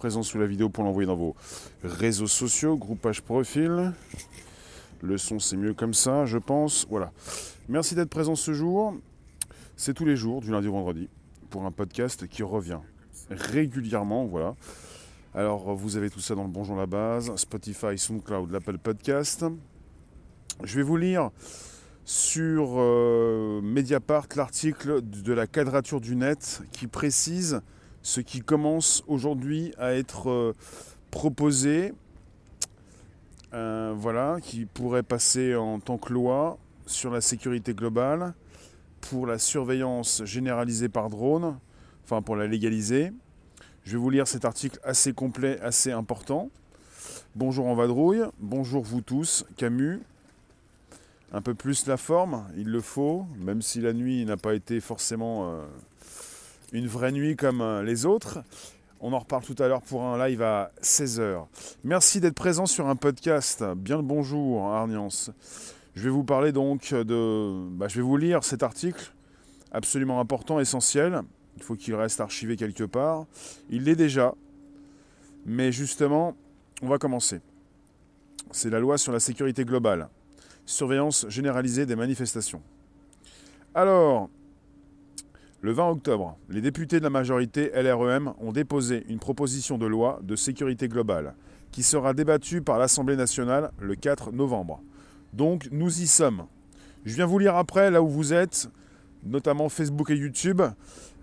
présent sous la vidéo pour l'envoyer dans vos réseaux sociaux, groupage profil. Le son c'est mieux comme ça, je pense. Voilà. Merci d'être présent ce jour. C'est tous les jours, du lundi au vendredi, pour un podcast qui revient régulièrement. Voilà. Alors vous avez tout ça dans le Bonjour la base, Spotify, SoundCloud, l'Apple Podcast. Je vais vous lire sur euh, Mediapart l'article de la quadrature du net qui précise ce qui commence aujourd'hui à être euh, proposé, euh, voilà, qui pourrait passer en tant que loi sur la sécurité globale pour la surveillance généralisée par drone, enfin pour la légaliser. Je vais vous lire cet article assez complet, assez important. Bonjour en vadrouille, bonjour vous tous, Camus. Un peu plus la forme, il le faut, même si la nuit n'a pas été forcément euh, une vraie nuit comme euh, les autres. On en reparle tout à l'heure pour un live à 16h. Merci d'être présent sur un podcast. Bien le bonjour, Arniance. Je vais vous parler donc de. Bah, je vais vous lire cet article absolument important, essentiel. Il faut qu'il reste archivé quelque part. Il l'est déjà. Mais justement, on va commencer. C'est la loi sur la sécurité globale. Surveillance généralisée des manifestations. Alors, le 20 octobre, les députés de la majorité LREM ont déposé une proposition de loi de sécurité globale qui sera débattue par l'Assemblée nationale le 4 novembre. Donc nous y sommes. Je viens vous lire après là où vous êtes, notamment Facebook et YouTube.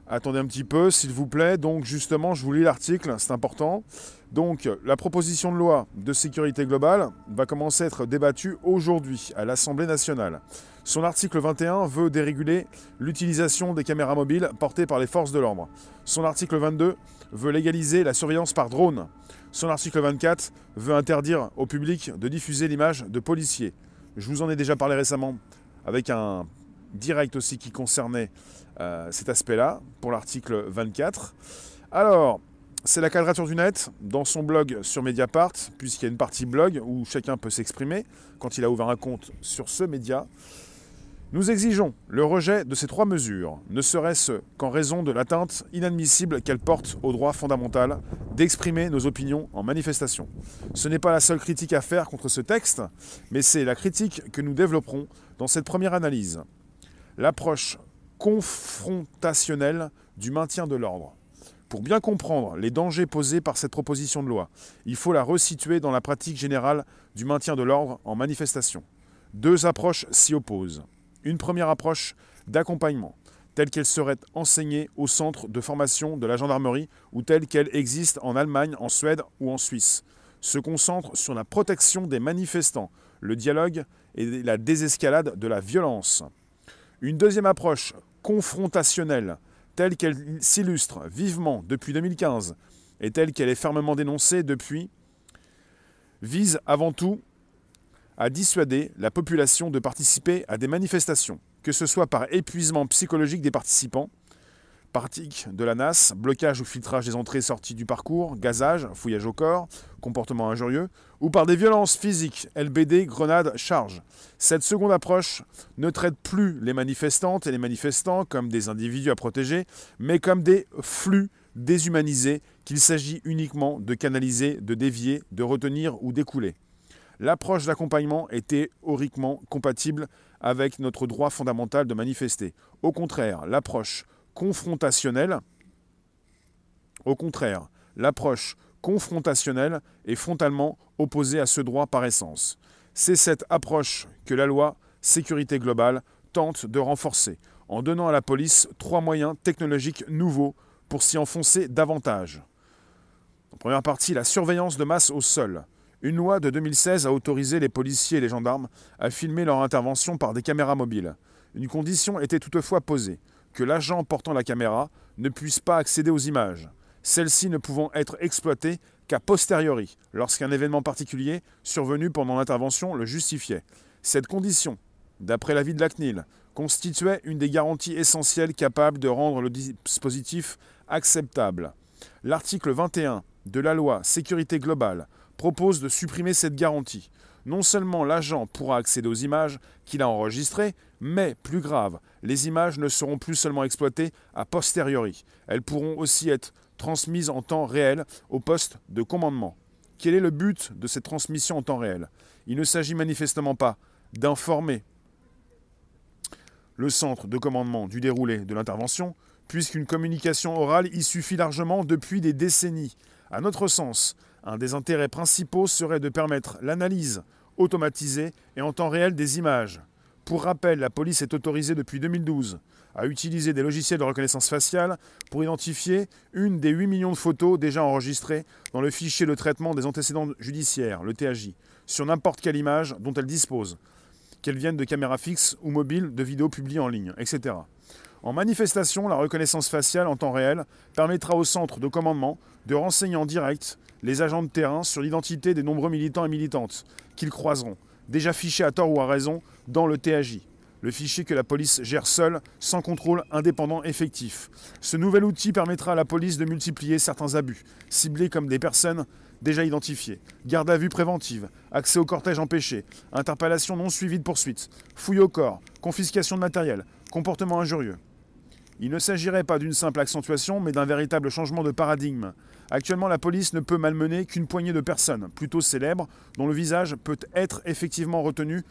Attendez un petit peu, s'il vous plaît. Donc justement, je vous lis l'article, c'est important. Donc la proposition de loi de sécurité globale va commencer à être débattue aujourd'hui à l'Assemblée nationale. Son article 21 veut déréguler l'utilisation des caméras mobiles portées par les forces de l'ordre. Son article 22 veut légaliser la surveillance par drone. Son article 24 veut interdire au public de diffuser l'image de policiers. Je vous en ai déjà parlé récemment avec un direct aussi qui concernait euh, cet aspect-là pour l'article 24. Alors, c'est la quadrature du net dans son blog sur Mediapart, puisqu'il y a une partie blog où chacun peut s'exprimer quand il a ouvert un compte sur ce média. Nous exigeons le rejet de ces trois mesures, ne serait-ce qu'en raison de l'atteinte inadmissible qu'elles portent au droit fondamental d'exprimer nos opinions en manifestation. Ce n'est pas la seule critique à faire contre ce texte, mais c'est la critique que nous développerons dans cette première analyse. L'approche confrontationnelle du maintien de l'ordre. Pour bien comprendre les dangers posés par cette proposition de loi, il faut la resituer dans la pratique générale du maintien de l'ordre en manifestation. Deux approches s'y opposent. Une première approche d'accompagnement, telle qu'elle serait enseignée au centre de formation de la gendarmerie ou telle qu'elle existe en Allemagne, en Suède ou en Suisse, se concentre sur la protection des manifestants, le dialogue et la désescalade de la violence. Une deuxième approche confrontationnelle, telle qu'elle s'illustre vivement depuis 2015 et telle qu'elle est fermement dénoncée depuis, vise avant tout à dissuader la population de participer à des manifestations, que ce soit par épuisement psychologique des participants, pratique de la NAS, blocage ou filtrage des entrées et sorties du parcours, gazage, fouillage au corps, comportement injurieux, ou par des violences physiques, LBD, grenades, charges. Cette seconde approche ne traite plus les manifestantes et les manifestants comme des individus à protéger, mais comme des flux déshumanisés qu'il s'agit uniquement de canaliser, de dévier, de retenir ou d'écouler. L'approche d'accompagnement est théoriquement compatible avec notre droit fondamental de manifester. Au contraire, l'approche confrontationnelle, au contraire, l'approche confrontationnelle est frontalement opposée à ce droit par essence. C'est cette approche que la loi sécurité globale tente de renforcer en donnant à la police trois moyens technologiques nouveaux pour s'y enfoncer davantage. En première partie, la surveillance de masse au sol. Une loi de 2016 a autorisé les policiers et les gendarmes à filmer leur intervention par des caméras mobiles. Une condition était toutefois posée que l'agent portant la caméra ne puisse pas accéder aux images, celles-ci ne pouvant être exploitées qu'à posteriori, lorsqu'un événement particulier survenu pendant l'intervention le justifiait. Cette condition, d'après l'avis de la CNIL, constituait une des garanties essentielles capables de rendre le dispositif acceptable. L'article 21 de la loi Sécurité globale propose de supprimer cette garantie. Non seulement l'agent pourra accéder aux images qu'il a enregistrées, mais, plus grave, les images ne seront plus seulement exploitées a posteriori. Elles pourront aussi être transmise en temps réel au poste de commandement. Quel est le but de cette transmission en temps réel? Il ne s'agit manifestement pas d'informer le centre de commandement du déroulé de l'intervention, puisqu'une communication orale y suffit largement depuis des décennies. À notre sens, un des intérêts principaux serait de permettre l'analyse automatisée et en temps réel des images. Pour rappel, la police est autorisée depuis 2012 à utiliser des logiciels de reconnaissance faciale pour identifier une des 8 millions de photos déjà enregistrées dans le fichier de traitement des antécédents judiciaires, le TAJ, sur n'importe quelle image dont elle dispose, qu'elle vienne de caméras fixes ou mobiles, de vidéos publiées en ligne, etc. En manifestation, la reconnaissance faciale en temps réel permettra au centre de commandement de renseigner en direct les agents de terrain sur l'identité des nombreux militants et militantes qu'ils croiseront, déjà fichés à tort ou à raison dans le TAJ, le fichier que la police gère seule, sans contrôle indépendant effectif. Ce nouvel outil permettra à la police de multiplier certains abus, ciblés comme des personnes déjà identifiées, garde à vue préventive, accès au cortège empêché, interpellation non suivie de poursuite, fouille au corps, confiscation de matériel, comportement injurieux. Il ne s'agirait pas d'une simple accentuation, mais d'un véritable changement de paradigme. Actuellement, la police ne peut malmener qu'une poignée de personnes, plutôt célèbres, dont le visage peut être effectivement retenu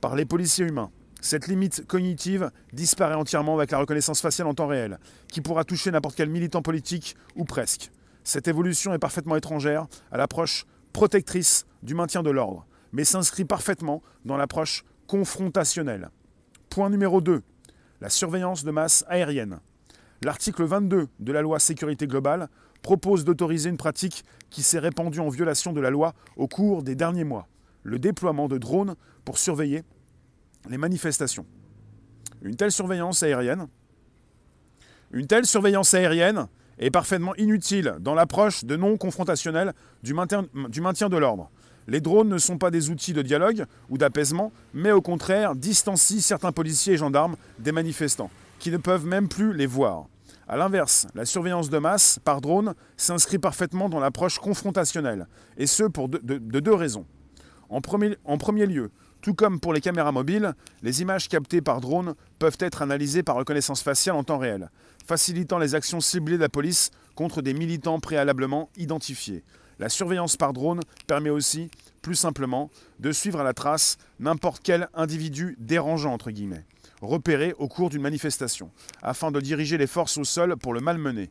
par les policiers humains. Cette limite cognitive disparaît entièrement avec la reconnaissance faciale en temps réel, qui pourra toucher n'importe quel militant politique ou presque. Cette évolution est parfaitement étrangère à l'approche protectrice du maintien de l'ordre, mais s'inscrit parfaitement dans l'approche confrontationnelle. Point numéro 2 la surveillance de masse aérienne. L'article 22 de la loi sécurité globale propose d'autoriser une pratique qui s'est répandue en violation de la loi au cours des derniers mois, le déploiement de drones pour surveiller les manifestations. Une telle surveillance aérienne, est parfaitement inutile dans l'approche de non confrontationnelle du maintien de l'ordre. Les drones ne sont pas des outils de dialogue ou d'apaisement, mais au contraire distancient certains policiers et gendarmes des manifestants, qui ne peuvent même plus les voir. A l'inverse, la surveillance de masse par drone s'inscrit parfaitement dans l'approche confrontationnelle, et ce pour de, deux raisons. En premier, lieu, tout comme pour les caméras mobiles, les images captées par drone peuvent être analysées par reconnaissance faciale en temps réel, facilitant les actions ciblées de la police contre des militants préalablement identifiés. La surveillance par drone permet aussi, plus simplement, de suivre à la trace n'importe quel individu dérangeant, entre guillemets, repéré au cours d'une manifestation, afin de diriger les forces au sol pour le malmener.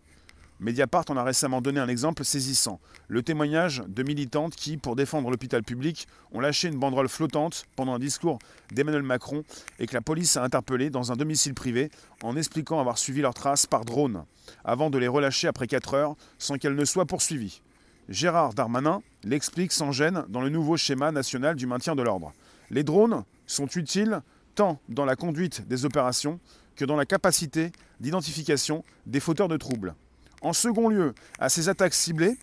Mediapart en a récemment donné un exemple saisissant. Le témoignage de militantes qui, pour défendre l'hôpital public, ont lâché une banderole flottante pendant un discours d'Emmanuel Macron et que la police a interpellé dans un domicile privé en expliquant avoir suivi leurs traces par drone, avant de les relâcher après 4 heures sans qu'elles ne soient poursuivies. Gérard Darmanin l'explique sans gêne dans le nouveau schéma national du maintien de l'ordre. Les drones sont utiles tant dans la conduite des opérations que dans la capacité d'identification des fauteurs de troubles. En second lieu, à ces attaques ciblées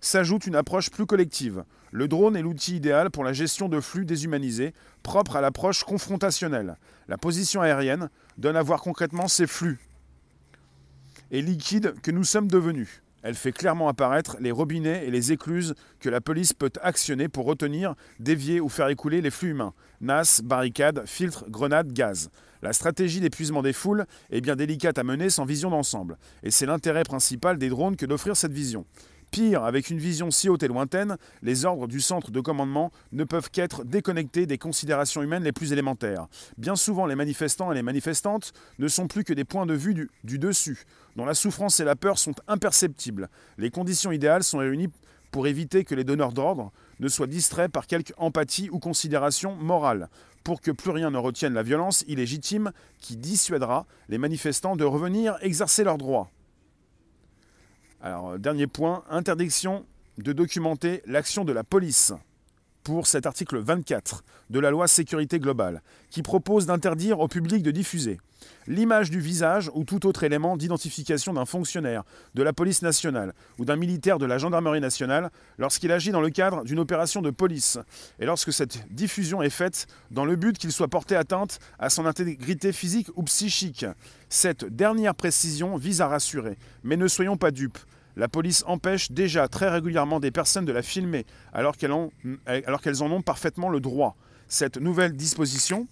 s'ajoute une approche plus collective. Le drone est l'outil idéal pour la gestion de flux déshumanisés, propre à l'approche confrontationnelle. La position aérienne donne à voir concrètement ces flux et liquides que nous sommes devenus. Elle fait clairement apparaître les robinets et les écluses que la police peut actionner pour retenir, dévier ou faire écouler les flux humains. NAS, barricades, filtres, grenades, gaz. La stratégie d'épuisement des foules est bien délicate à mener sans vision d'ensemble, et c'est l'intérêt principal des drones que d'offrir cette vision. Pire, avec une vision si haute et lointaine, les ordres du centre de commandement ne peuvent qu'être déconnectés des considérations humaines les plus élémentaires. Bien souvent, les manifestants et les manifestantes ne sont plus que des points de vue du, dessus, dont la souffrance et la peur sont imperceptibles. Les conditions idéales sont réunies pour éviter que les donneurs d'ordre ne soient distraits par quelque empathie ou considération morale, pour que plus rien ne retienne la violence illégitime qui dissuadera les manifestants de revenir exercer leurs droits. Alors, dernier point, interdiction de documenter l'action de la police pour cet article 24 de la loi sécurité globale, qui propose d'interdire au public de diffuser l'image du visage ou tout autre élément d'identification d'un fonctionnaire de la police nationale ou d'un militaire de la gendarmerie nationale lorsqu'il agit dans le cadre d'une opération de police, et lorsque cette diffusion est faite dans le but qu'il soit porté atteinte à son intégrité physique ou psychique. Cette dernière précision vise à rassurer, mais ne soyons pas dupes. La police empêche déjà très régulièrement des personnes de la filmer alors qu'elles, en ont parfaitement le droit. Cette nouvelle disposition,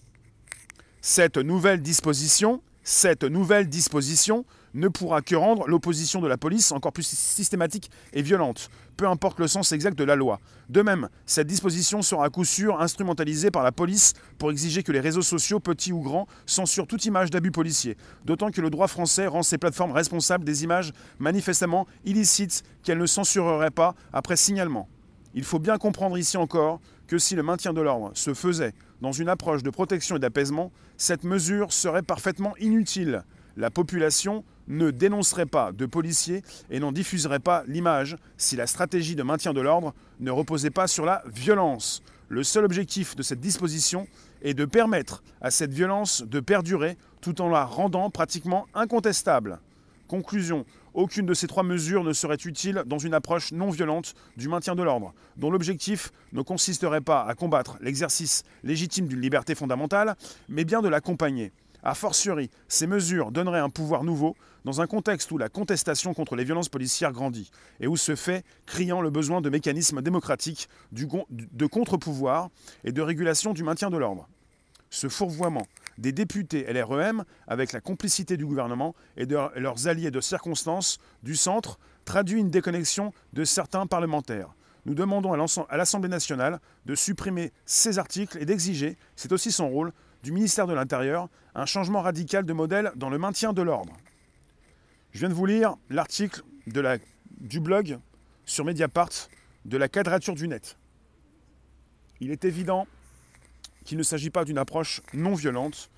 cette nouvelle disposition, cette nouvelle disposition ne pourra que rendre l'opposition de la police encore plus systématique et violente, peu importe le sens exact de la loi. De même, cette disposition sera à coup sûr instrumentalisée par la police pour exiger que les réseaux sociaux, petits ou grands, censurent toute image d'abus policiers, d'autant que le droit français rend ces plateformes responsables des images manifestement illicites qu'elles ne censureraient pas après signalement. Il faut bien comprendre ici encore que si le maintien de l'ordre se faisait dans une approche de protection et d'apaisement, cette mesure serait parfaitement inutile. La population ne dénoncerait pas de policiers et n'en diffuserait pas l'image si la stratégie de maintien de l'ordre ne reposait pas sur la violence. Le seul objectif de cette disposition est de permettre à cette violence de perdurer tout en la rendant pratiquement incontestable. Conclusion, aucune de ces trois mesures ne serait utile dans une approche non violente du maintien de l'ordre, dont l'objectif ne consisterait pas à combattre l'exercice légitime d'une liberté fondamentale, mais bien de l'accompagner. A fortiori, ces mesures donneraient un pouvoir nouveau dans un contexte où la contestation contre les violences policières grandit et où se fait criant le besoin de mécanismes démocratiques de contre-pouvoir et de régulation du maintien de l'ordre. Ce fourvoiement des députés LREM, avec la complicité du gouvernement et de leurs alliés de circonstance du centre, traduit une déconnexion de certains parlementaires. Nous demandons à l'Assemblée nationale de supprimer ces articles et d'exiger, c'est aussi son rôle, du ministère de l'Intérieur, un changement radical de modèle dans le maintien de l'ordre. Je viens de vous lire l'article du blog sur Mediapart de la quadrature du net. Il est évident qu'il ne s'agit pas d'une approche non violente,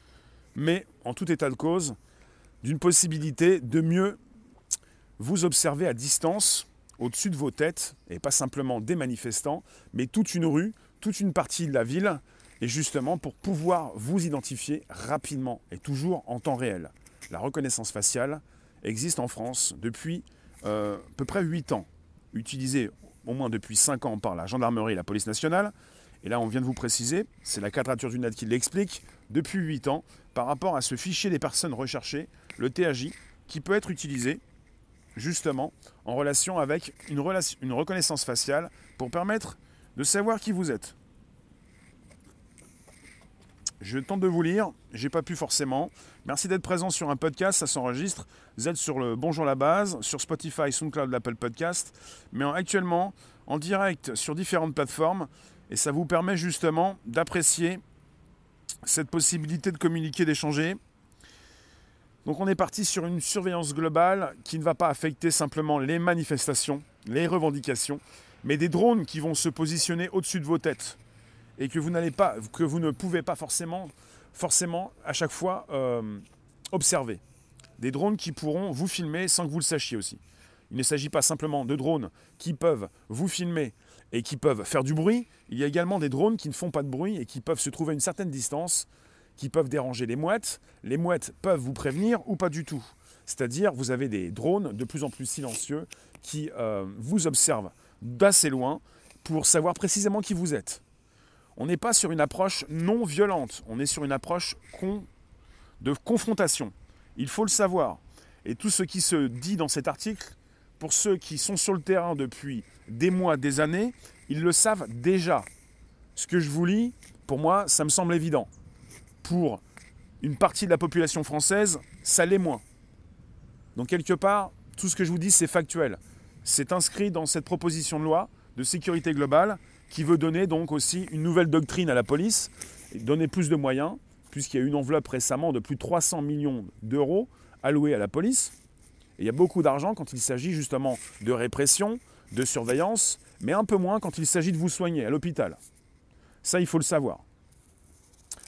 mais en tout état de cause, d'une possibilité de mieux vous observer à distance, au-dessus de vos têtes, et pas simplement des manifestants, mais toute une rue, toute une partie de la ville, et justement pour pouvoir vous identifier rapidement et toujours en temps réel. La reconnaissance faciale existe en France depuis euh, à peu près 8 ans, utilisée au moins depuis 5 ans par la gendarmerie et la police nationale, et là, on vient de vous préciser, c'est la quadrature du net qui l'explique, depuis 8 ans, par rapport à ce fichier des personnes recherchées, le TAJ, qui peut être utilisé justement en relation avec une, une reconnaissance faciale pour permettre de savoir qui vous êtes. Je tente de vous lire, j'ai pas pu forcément. Merci d'être présent sur un podcast, ça s'enregistre. Vous êtes sur le Bonjour la base, sur Spotify, SoundCloud, l'Apple Podcast, mais actuellement en direct sur différentes plateformes. Et ça vous permet justement d'apprécier cette possibilité de communiquer, d'échanger. Donc on est parti sur une surveillance globale qui ne va pas affecter simplement les manifestations, les revendications, mais des drones qui vont se positionner au-dessus de vos têtes et que vous n'allez pas, que vous ne pouvez pas forcément, forcément à chaque fois euh, observer. Des drones qui pourront vous filmer sans que vous le sachiez aussi. Il ne s'agit pas simplement de drones qui peuvent vous filmer et qui peuvent faire du bruit. Il y a également des drones qui ne font pas de bruit et qui peuvent se trouver à une certaine distance, qui peuvent déranger les mouettes. Les mouettes peuvent vous prévenir ou pas du tout. C'est-à-dire, vous avez des drones de plus en plus silencieux qui euh, vous observent d'assez loin pour savoir précisément qui vous êtes. On n'est pas sur une approche non violente, on est sur une approche de confrontation. Il faut le savoir. Et tout ce qui se dit dans cet article pour ceux qui sont sur le terrain depuis des mois, des années, ils le savent déjà. Ce que je vous lis, pour moi, ça me semble évident. Pour une partie de la population française, ça l'est moins. Donc quelque part, tout ce que je vous dis, c'est factuel. C'est inscrit dans cette proposition de loi de sécurité globale qui veut donner donc aussi une nouvelle doctrine à la police, donner plus de moyens, puisqu'il y a une enveloppe récemment de plus de 300 millions d'euros alloués à la police il y a beaucoup d'argent quand il s'agit justement de répression, de surveillance, mais un peu moins quand il s'agit de vous soigner à l'hôpital. Ça, il faut le savoir.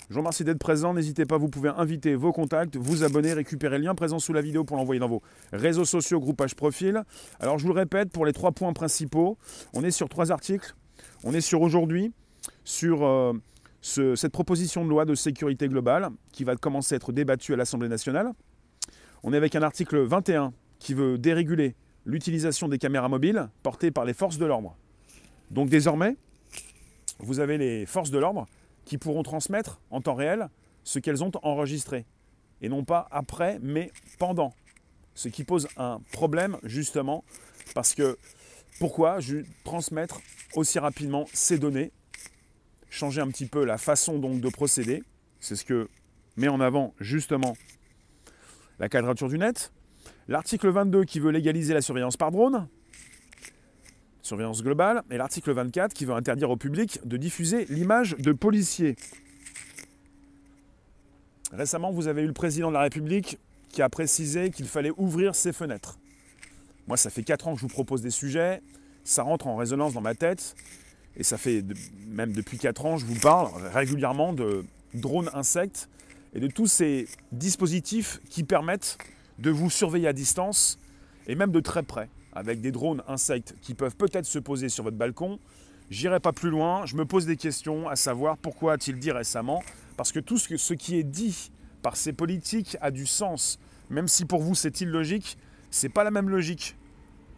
Je vous remercie d'être présent. N'hésitez pas, vous pouvez inviter vos contacts, vous abonner, récupérer le lien présent sous la vidéo pour l'envoyer dans vos réseaux sociaux, groupage profil. Alors, je vous le répète, pour les trois points principaux, on est sur trois articles. On est sur aujourd'hui, sur euh, cette proposition de loi de sécurité globale qui va commencer à être débattue à l'Assemblée nationale. On est avec un article 21 qui veut déréguler l'utilisation des caméras mobiles portées par les forces de l'ordre. Donc désormais, vous avez les forces de l'ordre qui pourront transmettre en temps réel ce qu'elles ont enregistré. Et non pas après, mais pendant. Ce qui pose un problème justement parce que pourquoi transmettre aussi rapidement ces données Changer un petit peu la façon donc de procéder. C'est ce que met en avant justement la quadrature du net. L'article 22 qui veut légaliser la surveillance par drone, surveillance globale, et l'article 24 qui veut interdire au public de diffuser l'image de policiers. Récemment, vous avez eu le président de la République qui a précisé qu'il fallait ouvrir ses fenêtres. Moi, ça fait 4 ans que je vous propose des sujets, ça rentre en résonance dans ma tête, et ça fait même depuis 4 ans, je vous parle régulièrement de drones insectes et de tous ces dispositifs qui permettent de vous surveiller à distance et même de très près, avec des drones insectes qui peuvent peut-être se poser sur votre balcon. J'irai pas plus loin, je me pose des questions à savoir pourquoi a-t-il dit récemment. Parce que tout ce, qui est dit par ces politiques a du sens, même si pour vous c'est illogique, c'est pas la même logique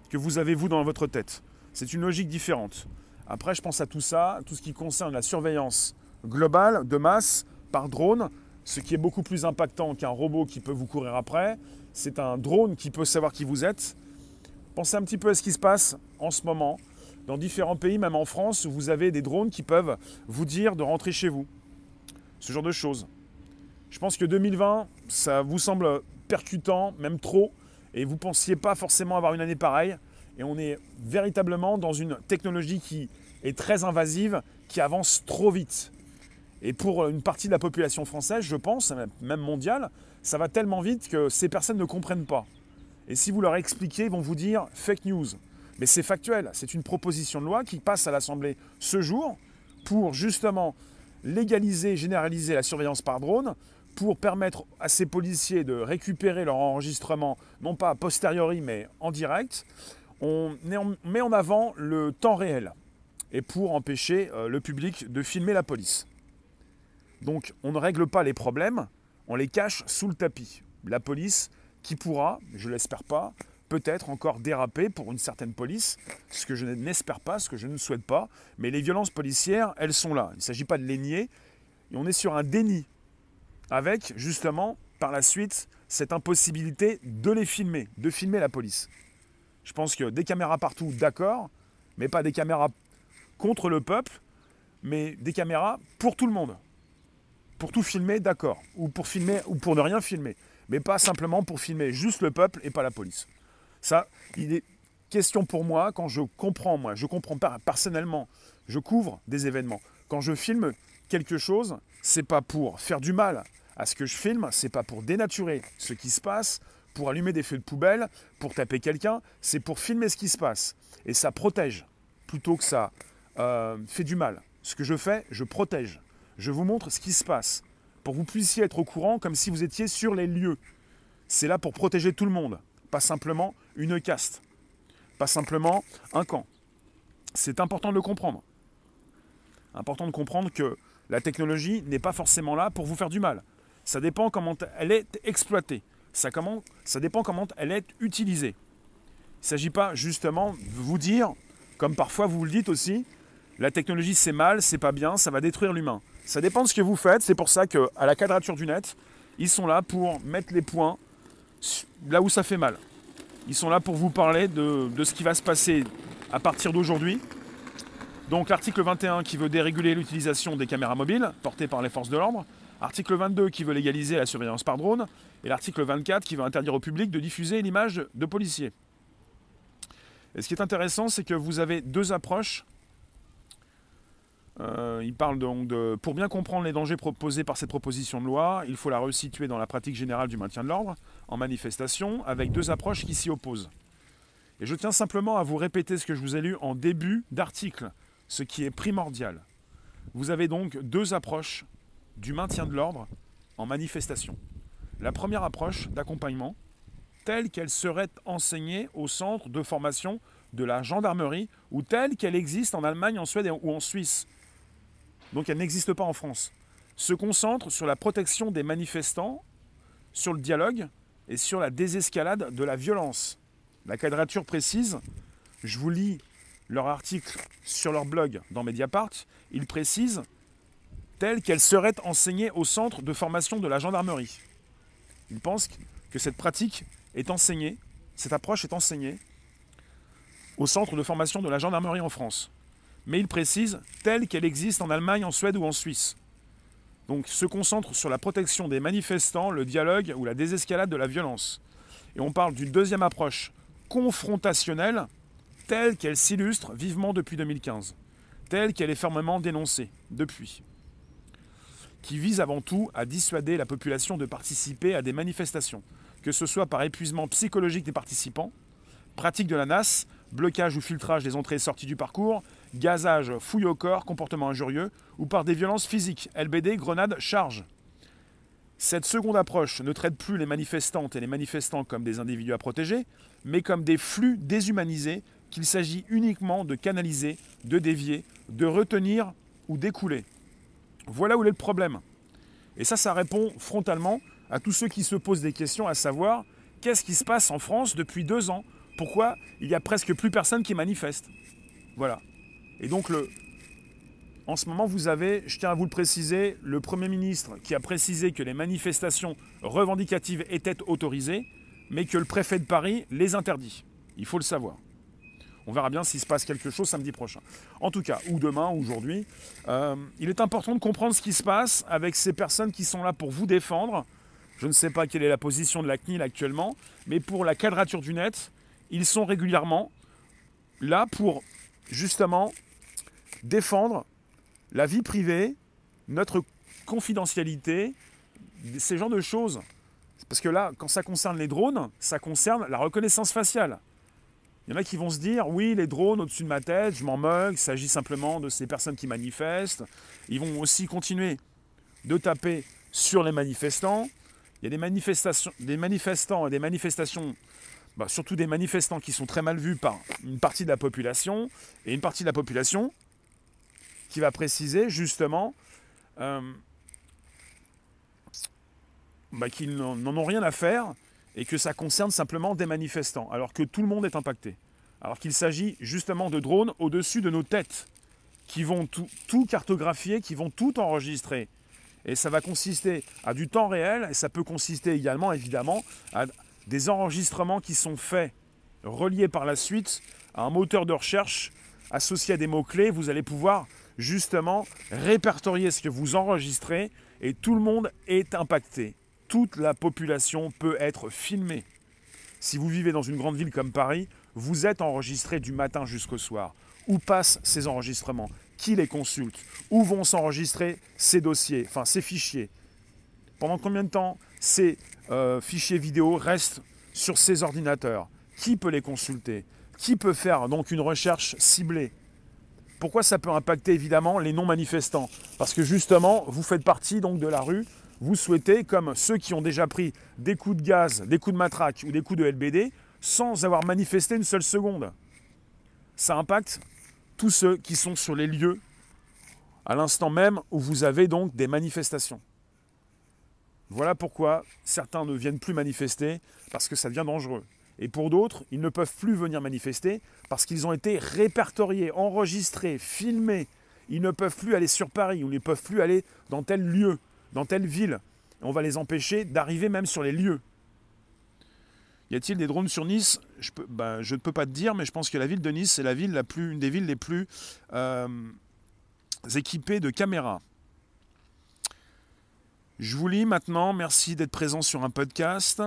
que vous avez vous dans votre tête. C'est une logique différente. Après, je pense à tout ça, tout ce qui concerne la surveillance globale de masse par drone, ce qui est beaucoup plus impactant qu'un robot qui peut vous courir après, c'est un drone qui peut savoir qui vous êtes. Pensez un petit peu à ce qui se passe en ce moment dans différents pays, même en France, où vous avez des drones qui peuvent vous dire de rentrer chez vous. Ce genre de choses. Je pense que 2020, ça vous semble percutant, même trop, et vous ne pensiez pas forcément avoir une année pareille. Et on est véritablement dans une technologie qui est très invasive, qui avance trop vite. Et pour une partie de la population française, je pense, même mondiale, ça va tellement vite que ces personnes ne comprennent pas. Et si vous leur expliquez, ils vont vous dire fake news. Mais c'est factuel, c'est une proposition de loi qui passe à l'Assemblée ce jour pour justement légaliser, généraliser la surveillance par drone, pour permettre à ces policiers de récupérer leur enregistrement, non pas a posteriori, mais en direct. On met en avant le temps réel et pour empêcher euh, le public de filmer la police. Donc on ne règle pas les problèmes, on les cache sous le tapis. La police qui pourra, je l'espère pas, peut-être encore déraper pour une certaine police, ce que je n'espère pas, ce que je ne souhaite pas, mais les violences policières, elles sont là. Il ne s'agit pas de les nier, on est sur un déni, avec justement, par la suite, cette impossibilité de les filmer, de filmer la police. Je pense que des caméras partout, d'accord, mais pas des caméras contre le peuple, mais des caméras pour tout le monde. Pour tout filmer, d'accord. Ou pour ne rien filmer. Mais pas simplement pour filmer juste le peuple et pas la police. Ça, il est question pour moi, quand je comprends, moi, je comprends pas personnellement, je couvre des événements. Quand je filme quelque chose, c'est pas pour faire du mal à ce que je filme, c'est pas pour dénaturer ce qui se passe, pour allumer des feux de poubelle, pour taper quelqu'un, c'est pour filmer ce qui se passe. Et ça protège, plutôt que ça euh, fait du mal. Ce que je fais, je protège je vous montre ce qui se passe, pour que vous puissiez être au courant comme si vous étiez sur les lieux. C'est là pour protéger tout le monde, pas simplement une caste, pas simplement un camp. C'est important de le comprendre. Important de comprendre que la technologie n'est pas forcément là pour vous faire du mal. Ça dépend comment elle est exploitée. Ça, comment, ça dépend comment elle est utilisée. Il ne s'agit pas justement de vous dire, comme parfois vous le dites aussi, la technologie c'est mal, c'est pas bien, ça va détruire l'humain. Ça dépend de ce que vous faites. C'est pour ça qu'à la quadrature du net, ils sont là pour mettre les points là où ça fait mal. Ils sont là pour vous parler de, ce qui va se passer à partir d'aujourd'hui. Donc l'article 21 qui veut déréguler l'utilisation des caméras mobiles portées par les forces de l'ordre. Article 22 qui veut légaliser la surveillance par drone. Et l'article 24 qui veut interdire au public de diffuser l'image de policiers. Et ce qui est intéressant, c'est que vous avez deux approches euh, il parle donc de pour bien comprendre les dangers proposés par cette proposition de loi, il faut la resituer dans la pratique générale du maintien de l'ordre en manifestation, avec deux approches qui s'y opposent. Et je tiens simplement à vous répéter ce que je vous ai lu en début d'article, ce qui est primordial. Vous avez donc deux approches du maintien de l'ordre en manifestation. La première approche d'accompagnement, telle qu'elle serait enseignée au centre de formation de la gendarmerie ou telle qu'elle existe en Allemagne, en Suède ou en Suisse donc elle n'existe pas en France, se concentre sur la protection des manifestants, sur le dialogue et sur la désescalade de la violence. La quadrature précise, je vous lis leur article sur leur blog dans Mediapart, ils précisent telle qu'elle serait enseignée au centre de formation de la gendarmerie. Ils pensent que cette pratique est enseignée, cette approche est enseignée au centre de formation de la gendarmerie en France mais il précise telle qu'elle existe en Allemagne, en Suède ou en Suisse. Donc se concentre sur la protection des manifestants, le dialogue ou la désescalade de la violence. Et on parle d'une deuxième approche confrontationnelle telle qu'elle s'illustre vivement depuis 2015, telle qu'elle est fermement dénoncée depuis, qui vise avant tout à dissuader la population de participer à des manifestations, que ce soit par épuisement psychologique des participants, pratique de la NAS, blocage ou filtrage des entrées et sorties du parcours, gazage, fouille au corps, comportement injurieux, ou par des violences physiques, LBD, grenades, charges. Cette seconde approche ne traite plus les manifestantes et les manifestants comme des individus à protéger, mais comme des flux déshumanisés qu'il s'agit uniquement de canaliser, de dévier, de retenir ou d'écouler. Voilà où est le problème. Et ça, ça répond frontalement à tous ceux qui se posent des questions, à savoir qu'est-ce qui se passe en France depuis deux ans? Pourquoi il n'y a presque plus personne qui manifeste? Voilà. Et donc, le, en ce moment, vous avez, je tiens à vous le préciser, le Premier ministre qui a précisé que les manifestations revendicatives étaient autorisées, mais que le préfet de Paris les interdit. Il faut le savoir. On verra bien s'il se passe quelque chose samedi prochain. En tout cas, ou demain, ou aujourd'hui, euh, il est important de comprendre ce qui se passe avec ces personnes qui sont là pour vous défendre. Je ne sais pas quelle est la position de la CNIL actuellement, mais pour la quadrature du net, ils sont régulièrement là pour justement défendre la vie privée, notre confidentialité, ces genres de choses. Parce que là, quand ça concerne les drones, ça concerne la reconnaissance faciale. Il y en a qui vont se dire, oui, les drones au-dessus de ma tête, je m'en moque, il s'agit simplement de ces personnes qui manifestent. Ils vont aussi continuer de taper sur les manifestants. Il y a des, manifestations, des manifestants et des manifestations, bah, surtout des manifestants qui sont très mal vus par une partie de la population, et une partie de la population qui va préciser justement euh, bah, qu'ils n'en ont rien à faire et que ça concerne simplement des manifestants, alors que tout le monde est impacté. Alors qu'il s'agit justement de drones au-dessus de nos têtes, qui vont tout, cartographier, qui vont tout enregistrer. Et ça va consister à du temps réel, et ça peut consister également, évidemment, à des enregistrements qui sont faits, reliés par la suite à un moteur de recherche associé à des mots-clés. Vous allez pouvoir justement répertorier ce que vous enregistrez et tout le monde est impacté. Toute la population peut être filmée. Si vous vivez dans une grande ville comme Paris, vous êtes enregistré du matin jusqu'au soir. Où passent ces enregistrements? Qui les consulte? Où vont s'enregistrer ces dossiers, enfin ces fichiers? Pendant combien de temps ces euh, fichiers vidéo restent sur ces ordinateurs? Qui peut les consulter? Qui peut faire donc une recherche ciblée? Pourquoi ça peut impacter évidemment les non-manifestants? Parce que justement, vous faites partie de la rue, vous souhaitez, comme ceux qui ont déjà pris des coups de gaz, des coups de matraque ou des coups de LBD, sans avoir manifesté une seule seconde. Ça impacte tous ceux qui sont sur les lieux à l'instant même où vous avez donc des manifestations. Voilà pourquoi certains ne viennent plus manifester, parce que ça devient dangereux. Et pour d'autres, ils ne peuvent plus venir manifester parce qu'ils ont été répertoriés, enregistrés, filmés. Ils ne peuvent plus aller sur Paris ou ils ne peuvent plus aller dans tel lieu, dans telle ville. on va les empêcher d'arriver même sur les lieux. Y a-t-il des drones sur Nice? Je, ben, je, ne peux pas te dire, mais je pense que la ville de Nice, c'est la ville une des villes les plus euh, équipées de caméras. Je vous lis maintenant. Merci d'être présent sur un podcast.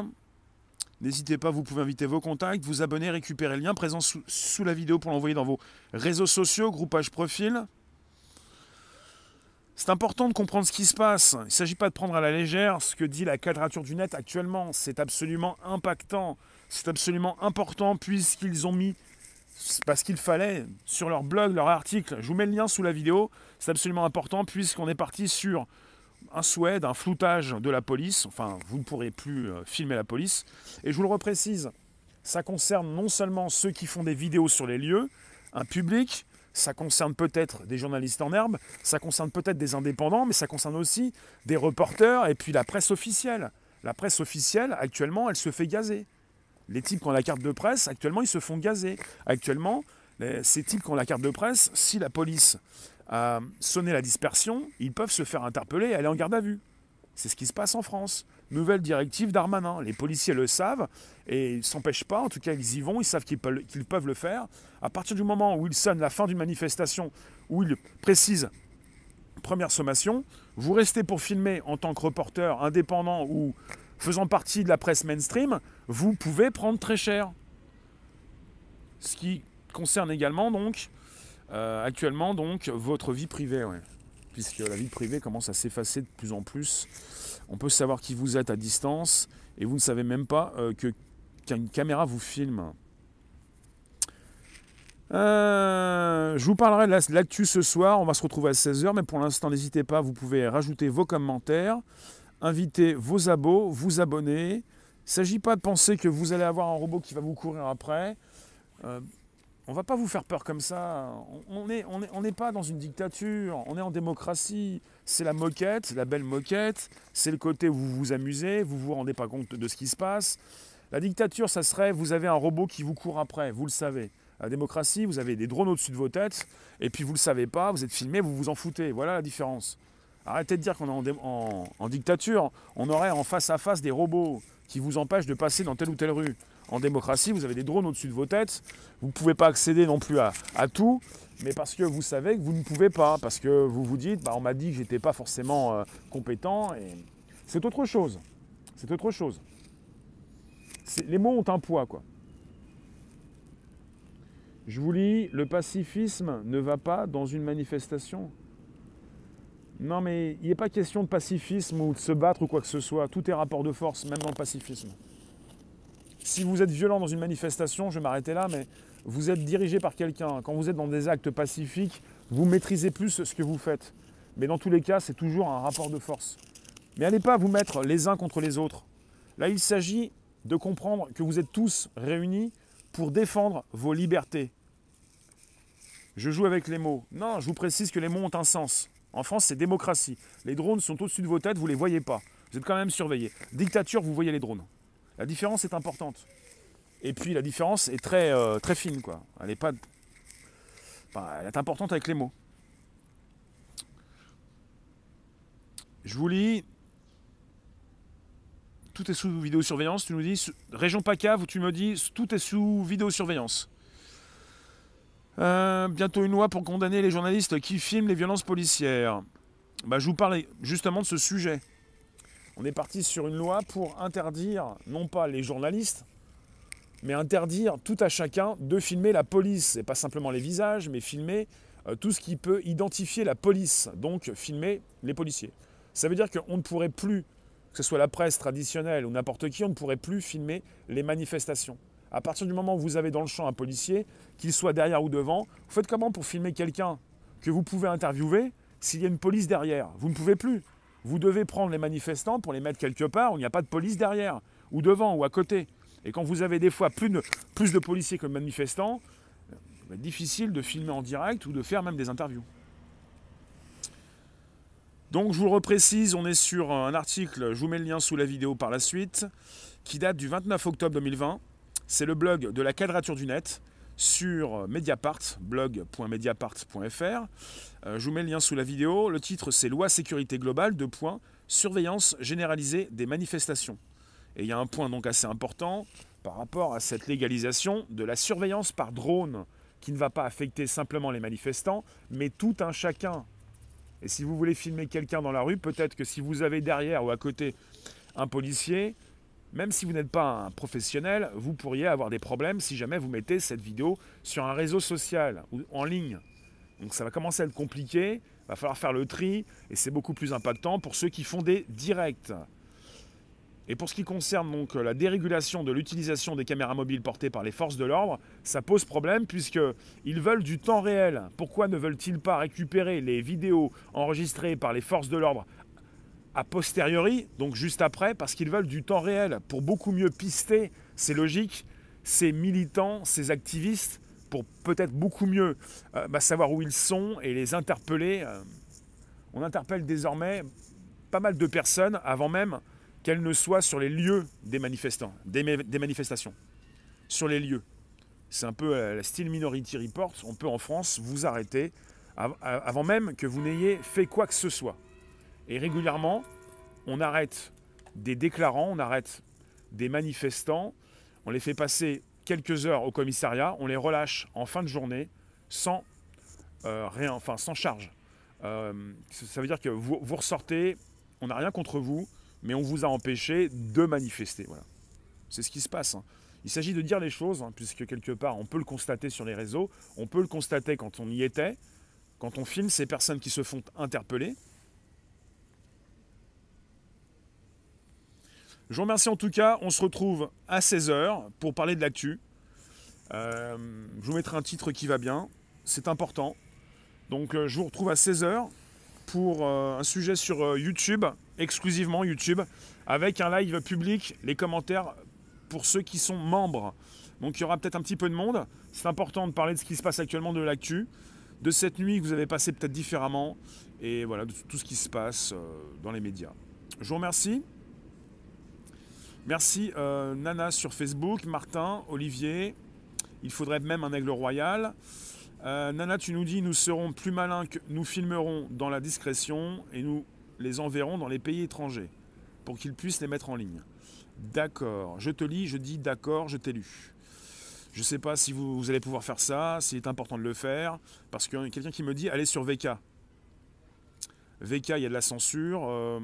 N'hésitez pas, vous pouvez inviter vos contacts, vous abonner, récupérer le lien présent sous, la vidéo pour l'envoyer dans vos réseaux sociaux, groupage profil. C'est important de comprendre ce qui se passe. Il ne s'agit pas de prendre à la légère ce que dit la quadrature du net actuellement. C'est absolument impactant. C'est absolument important puisqu'ils ont mis, parce qu'il fallait, sur leur blog, leur article. Je vous mets le lien sous la vidéo. C'est absolument important puisqu'on est parti sur un souhait d'un floutage de la police. Enfin, vous ne pourrez plus euh, filmer la police. Et je vous le reprécise, ça concerne non seulement ceux qui font des vidéos sur les lieux, un public, ça concerne peut-être des journalistes en herbe, ça concerne peut-être des indépendants, mais ça concerne aussi des reporters et puis la presse officielle. La presse officielle, actuellement, elle se fait gazer. Les types qui ont la carte de presse, actuellement, ils se font gazer. Actuellement, ces types qui ont la carte de presse, si la police à sonner la dispersion, ils peuvent se faire interpeller et aller en garde à vue. C'est ce qui se passe en France. Nouvelle directive d'Armanin. Les policiers le savent et ils ne s'empêchent pas. En tout cas, ils y vont. Ils savent qu'ils peuvent, le faire. À partir du moment où ils sonnent la fin d'une manifestation, où ils précisent première sommation, vous restez pour filmer en tant que reporter indépendant ou faisant partie de la presse mainstream, vous pouvez prendre très cher. Ce qui concerne également donc euh, actuellement donc votre vie privée, puisque la vie privée commence à s'effacer de plus en plus. On peut savoir qui vous êtes à distance et vous ne savez même pas euh, que qu'une caméra vous filme. Euh, je vous parlerai de l'actu ce soir. On va se retrouver à 16h, mais pour l'instant, n'hésitez pas. Vous pouvez rajouter vos commentaires, inviter vos abos, vous abonner. Il ne s'agit pas de penser que vous allez avoir un robot qui va vous courir après. Euh, on va pas vous faire peur comme ça. On n'est pas dans une dictature, on est en démocratie. C'est la moquette, la belle moquette. C'est le côté où vous vous amusez, vous vous rendez pas compte de ce qui se passe. La dictature, ça serait, vous avez un robot qui vous court après, vous le savez. La démocratie, vous avez des drones au-dessus de vos têtes, et puis vous ne le savez pas, vous êtes filmé, vous vous en foutez. Voilà la différence. Arrêtez de dire qu'on est en, dictature. On aurait en face à face des robots qui vous empêchent de passer dans telle ou telle rue. En démocratie, vous avez des drones au-dessus de vos têtes. Vous ne pouvez pas accéder non plus à, tout, mais parce que vous savez que vous ne pouvez pas, parce que vous vous dites, bah, on m'a dit que j'étais pas forcément euh, compétent, c'est autre chose. C'est autre chose les mots ont un poids, quoi. Je vous lis, le pacifisme ne va pas dans une manifestation. Non, mais il n'est pas question de pacifisme ou de se battre ou quoi que ce soit. Tout est rapport de force, même dans le pacifisme. Si vous êtes violent dans une manifestation, je vais m'arrêter là, mais vous êtes dirigé par quelqu'un. Quand vous êtes dans des actes pacifiques, vous maîtrisez plus ce que vous faites. Mais dans tous les cas, c'est toujours un rapport de force. Mais allez pas vous mettre les uns contre les autres. Là, il s'agit de comprendre que vous êtes tous réunis pour défendre vos libertés. Je joue avec les mots. Non, je vous précise que les mots ont un sens. En France, c'est démocratie. Les drones sont au-dessus de vos têtes, vous ne les voyez pas. Vous êtes quand même surveillés. Dictature, vous voyez les drones. La différence est importante. Et puis la différence est très, euh, très fine, quoi. Elle est pas. elle est importante avec les mots. Je vous lis tout est sous vidéosurveillance. Tu nous dis, région PACA, tu me dis, tout est sous vidéosurveillance. Euh, bientôt une loi pour condamner les journalistes qui filment les violences policières. Bah, je vous parle justement de ce sujet. On est parti sur une loi pour interdire, non pas les journalistes, mais interdire tout à chacun de filmer la police. Et pas simplement les visages, mais filmer euh, tout ce qui peut identifier la police, donc filmer les policiers. Ça veut dire qu'on ne pourrait plus que ce soit la presse traditionnelle ou n'importe qui, on ne pourrait plus filmer les manifestations. À partir du moment où vous avez dans le champ un policier, qu'il soit derrière ou devant, vous faites comment pour filmer quelqu'un que vous pouvez interviewer s'il y a une police derrière? Vous ne pouvez plus. Vous devez prendre les manifestants pour les mettre quelque part où il n'y a pas de police derrière, ou devant, ou à côté. Et quand vous avez des fois plus de, policiers que de manifestants, c'est difficile de filmer en direct ou de faire même des interviews. Donc je vous le reprécise, on est sur un article, je vous mets le lien sous la vidéo par la suite, qui date du 29 octobre 2020. C'est le blog de la quadrature du net sur Mediapart, blog.mediapart.fr. Euh, je vous mets le lien sous la vidéo. Le titre c'est Loi sécurité globale, de points, surveillance généralisée des manifestations. Et il y a un point donc assez important par rapport à cette légalisation de la surveillance par drone qui ne va pas affecter simplement les manifestants, mais tout un chacun. Et si vous voulez filmer quelqu'un dans la rue, peut-être que si vous avez derrière ou à côté un policier, même si vous n'êtes pas un professionnel, vous pourriez avoir des problèmes si jamais vous mettez cette vidéo sur un réseau social ou en ligne. Donc ça va commencer à être compliqué, il va falloir faire le tri et c'est beaucoup plus impactant pour ceux qui font des directs. Et pour ce qui concerne donc la dérégulation de l'utilisation des caméras mobiles portées par les forces de l'ordre, ça pose problème puisqu'ils veulent du temps réel. Pourquoi ne veulent-ils pas récupérer les vidéos enregistrées par les forces de l'ordre a posteriori, donc juste après, parce qu'ils veulent du temps réel pour beaucoup mieux pister, c'est logique, ces militants, ces activistes, pour peut-être beaucoup mieux euh, bah, savoir où ils sont et les interpeller. Euh, on interpelle désormais pas mal de personnes avant même qu'elle ne soit sur les lieux des manifestants, des, manifestations. Sur les lieux. C'est un peu euh, la style Minority Report. On peut en France vous arrêter avant même que vous n'ayez fait quoi que ce soit. Et régulièrement, on arrête des déclarants, on arrête des manifestants, on les fait passer quelques heures au commissariat, on les relâche en fin de journée sans euh, rien, enfin sans charge. Euh, ça veut dire que vous, ressortez, on n'a rien contre vous, mais on vous a empêché de manifester. Voilà. C'est ce qui se passe. hein. Il s'agit de dire les choses, hein, puisque quelque part, on peut le constater sur les réseaux, on peut le constater quand on y était, quand on filme ces personnes qui se font interpeller. Je vous remercie en tout cas. On se retrouve à 16h pour parler de l'actu. Euh, je vous mettrai un titre qui va bien. C'est important. Donc euh, je vous retrouve à 16h pour euh, un sujet sur YouTube, exclusivement YouTube, avec un live public, les commentaires pour ceux qui sont membres. Donc il y aura peut-être un petit peu de monde. C'est important de parler de ce qui se passe actuellement de l'actu, de cette nuit que vous avez passé peut-être différemment, et voilà, de tout ce qui se passe dans les médias. Je vous remercie. Merci euh, Nana sur Facebook, Martin, Olivier. Il faudrait même un aigle royal. Euh, Nana, tu nous dis nous serons plus malins que nous filmerons dans la discrétion et nous les enverrons dans les pays étrangers pour qu'ils puissent les mettre en ligne. D'accord, je te lis, je dis d'accord, je t'ai lu. Je ne sais pas si vous, allez pouvoir faire ça, s'il est important de le faire, parce qu'il y a quelqu'un qui me dit allez sur VK. VK, il y a de la censure. euh,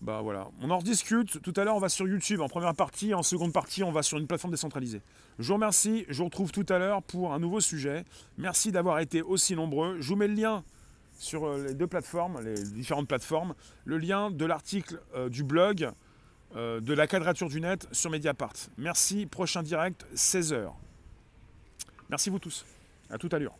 bah voilà, on en rediscute. Tout à l'heure, on va sur YouTube en première partie, en seconde partie, on va sur une plateforme décentralisée. Je vous remercie, je vous retrouve tout à l'heure pour un nouveau sujet. Merci d'avoir été aussi nombreux. Je vous mets le lien sur euh, les deux plateformes, les différentes plateformes, le lien de l'article euh, du blog euh, de la quadrature du net sur Mediapart. Merci, prochain direct, 16h. Merci vous tous. À tout à l'heure.